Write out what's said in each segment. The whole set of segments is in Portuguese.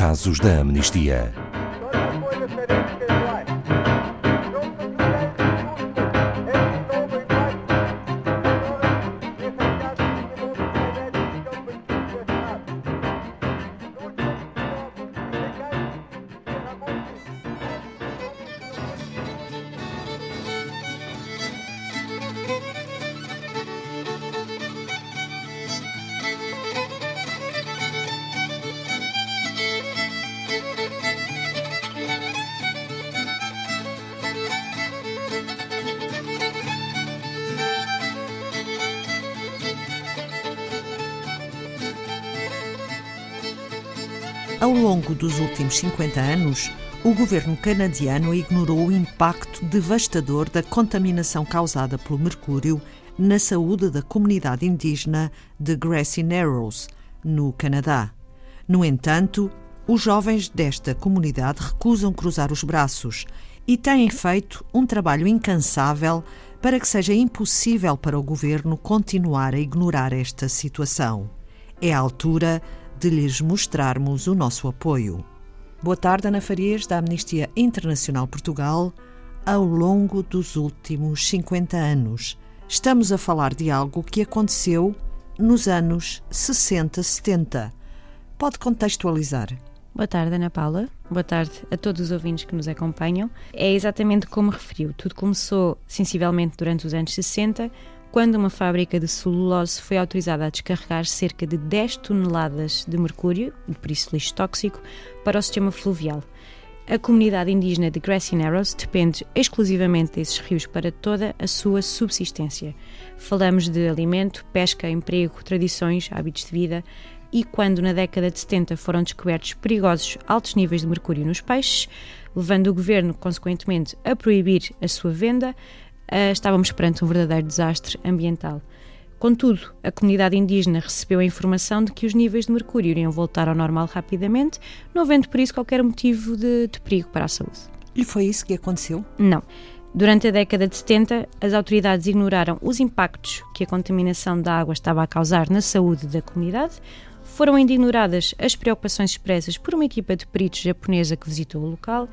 casos da amnistia. Ao longo dos últimos 50 anos, o governo canadiano ignorou o impacto devastador da contaminação causada pelo mercúrio na saúde da comunidade indígena de Grassy Narrows, no Canadá. No entanto, os jovens desta comunidade recusam cruzar os braços e têm feito um trabalho incansável para que seja impossível para o governo continuar a ignorar esta situação. É a altura de lhes mostrarmos o nosso apoio. Boa tarde, Ana Farias, da Amnistia Internacional Portugal. Ao longo dos últimos 50 anos, estamos a falar de algo que aconteceu nos anos 60, 70. Pode contextualizar? Boa tarde, Ana Paula. Boa tarde a todos os ouvintes que nos acompanham. É exatamente como referiu. Tudo começou sensivelmente durante os anos 60, quando uma fábrica de celulose foi autorizada a descarregar cerca de 10 toneladas de mercúrio, e por isso lixo tóxico, para o sistema fluvial. A comunidade indígena de Grassy Narrows depende exclusivamente desses rios para toda a sua subsistência. Falamos de alimento, pesca, emprego, tradições, hábitos de vida. E quando na década de 70 foram descobertos perigosos altos níveis de mercúrio nos peixes, levando o governo, consequentemente, a proibir a sua venda, uh, estávamos perante um verdadeiro desastre ambiental. Contudo, a comunidade indígena recebeu a informação de que os níveis de mercúrio iriam voltar ao normal rapidamente, não havendo por isso qualquer motivo de, de perigo para a saúde. E foi isso que aconteceu? Não. Durante a década de 70, as autoridades ignoraram os impactos que a contaminação da água estava a causar na saúde da comunidade, foram ainda ignoradas as preocupações expressas por uma equipa de peritos japonesa que visitou o local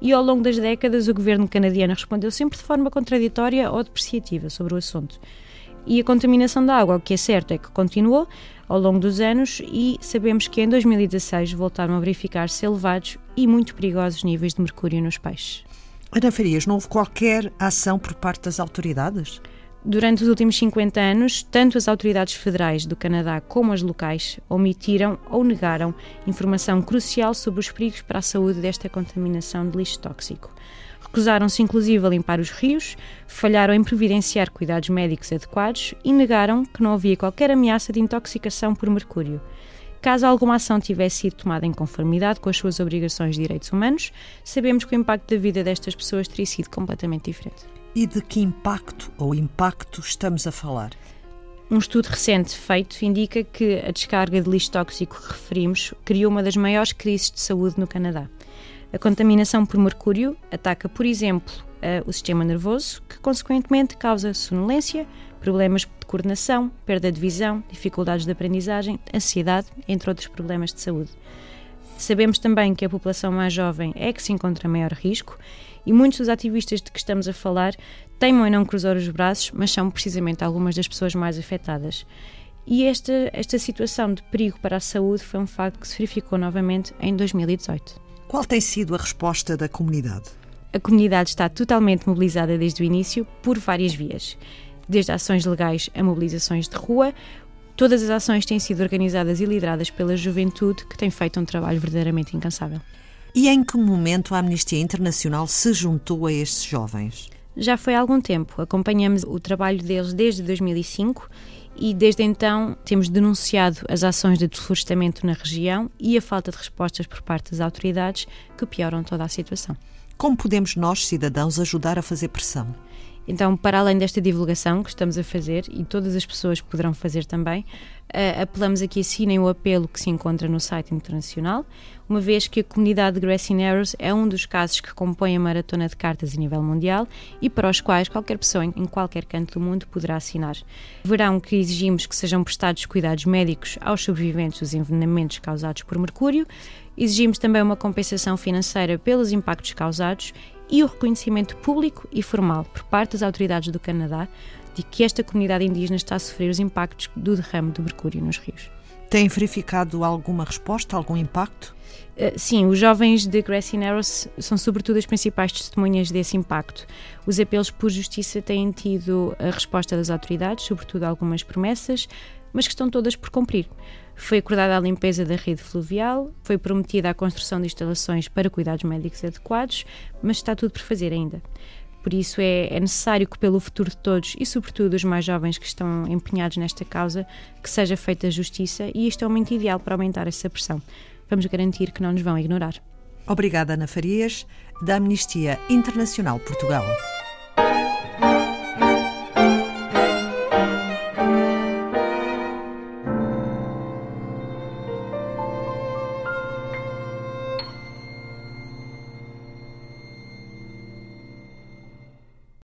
e ao longo das décadas o governo canadiano respondeu sempre de forma contraditória ou depreciativa sobre o assunto. E a contaminação da água, o que é certo é que continuou ao longo dos anos e sabemos que em 2016 voltaram a verificar-se elevados e muito perigosos níveis de mercúrio nos peixes. Ana Farias, não houve qualquer ação por parte das autoridades? Durante os últimos 50 anos, tanto as autoridades federais do Canadá como as locais omitiram ou negaram informação crucial sobre os perigos para a saúde desta contaminação de lixo tóxico. Recusaram-se inclusive a limpar os rios, falharam em providenciar cuidados médicos adequados e negaram que não havia qualquer ameaça de intoxicação por mercúrio. Caso alguma ação tivesse sido tomada em conformidade com as suas obrigações de direitos humanos, sabemos que o impacto da vida destas pessoas teria sido completamente diferente. E de que impacto ou impacto estamos a falar? Um estudo recente feito indica que a descarga de lixo tóxico que referimos criou uma das maiores crises de saúde no Canadá. A contaminação por mercúrio ataca, por exemplo, o sistema nervoso, que consequentemente causa sonolência, problemas de coordenação, perda de visão, dificuldades de aprendizagem, ansiedade, entre outros problemas de saúde. Sabemos também que a população mais jovem é que se encontra maior risco e muitos dos ativistas de que estamos a falar teimam em não cruzar os braços, mas são precisamente algumas das pessoas mais afetadas. E esta, esta situação de perigo para a saúde foi um facto que se verificou novamente em 2018. Qual tem sido a resposta da comunidade? A comunidade está totalmente mobilizada desde o início por várias vias. Desde ações legais a mobilizações de rua, todas as ações têm sido organizadas e lideradas pela juventude, que tem feito um trabalho verdadeiramente incansável. E em que momento a Amnistia Internacional se juntou a estes jovens? Já foi há algum tempo. Acompanhamos o trabalho deles desde 2005 e desde então temos denunciado as ações de desflorestamento na região e a falta de respostas por parte das autoridades que pioram toda a situação. Como podemos nós, cidadãos, ajudar a fazer pressão? Então, para além desta divulgação que estamos a fazer, e todas as pessoas poderão fazer também, uh, apelamos aqui assinem o apelo que se encontra no site internacional, uma vez que a comunidade de Grassy Narrows é um dos casos que compõe a maratona de cartas a nível mundial e para os quais qualquer pessoa em qualquer canto do mundo poderá assinar. Verão que exigimos que sejam prestados cuidados médicos aos sobreviventes dos envenenamentos causados por mercúrio Exigimos também uma compensação financeira pelos impactos causados e o reconhecimento público e formal por parte das autoridades do Canadá de que esta comunidade indígena está a sofrer os impactos do derrame do mercúrio nos rios. Tem verificado alguma resposta, algum impacto? Eh, sim, os jovens de Grassy Narrows são sobretudo as principais testemunhas desse impacto. Os apelos por justiça têm tido a resposta das autoridades, sobretudo algumas promessas, mas que estão todas por cumprir. Foi acordada a limpeza da rede fluvial, foi prometida a construção de instalações para cuidados médicos adequados, mas está tudo por fazer ainda. Por isso é, é, necessário que, pelo futuro de todos e, sobretudo, dos mais jovens que estão empenhados nesta causa, que seja feita justiça e isto é o momento ideal para aumentar essa pressão. Vamos garantir que não nos vão ignorar. Obrigada, Ana Farias, da Amnistia Internacional Portugal.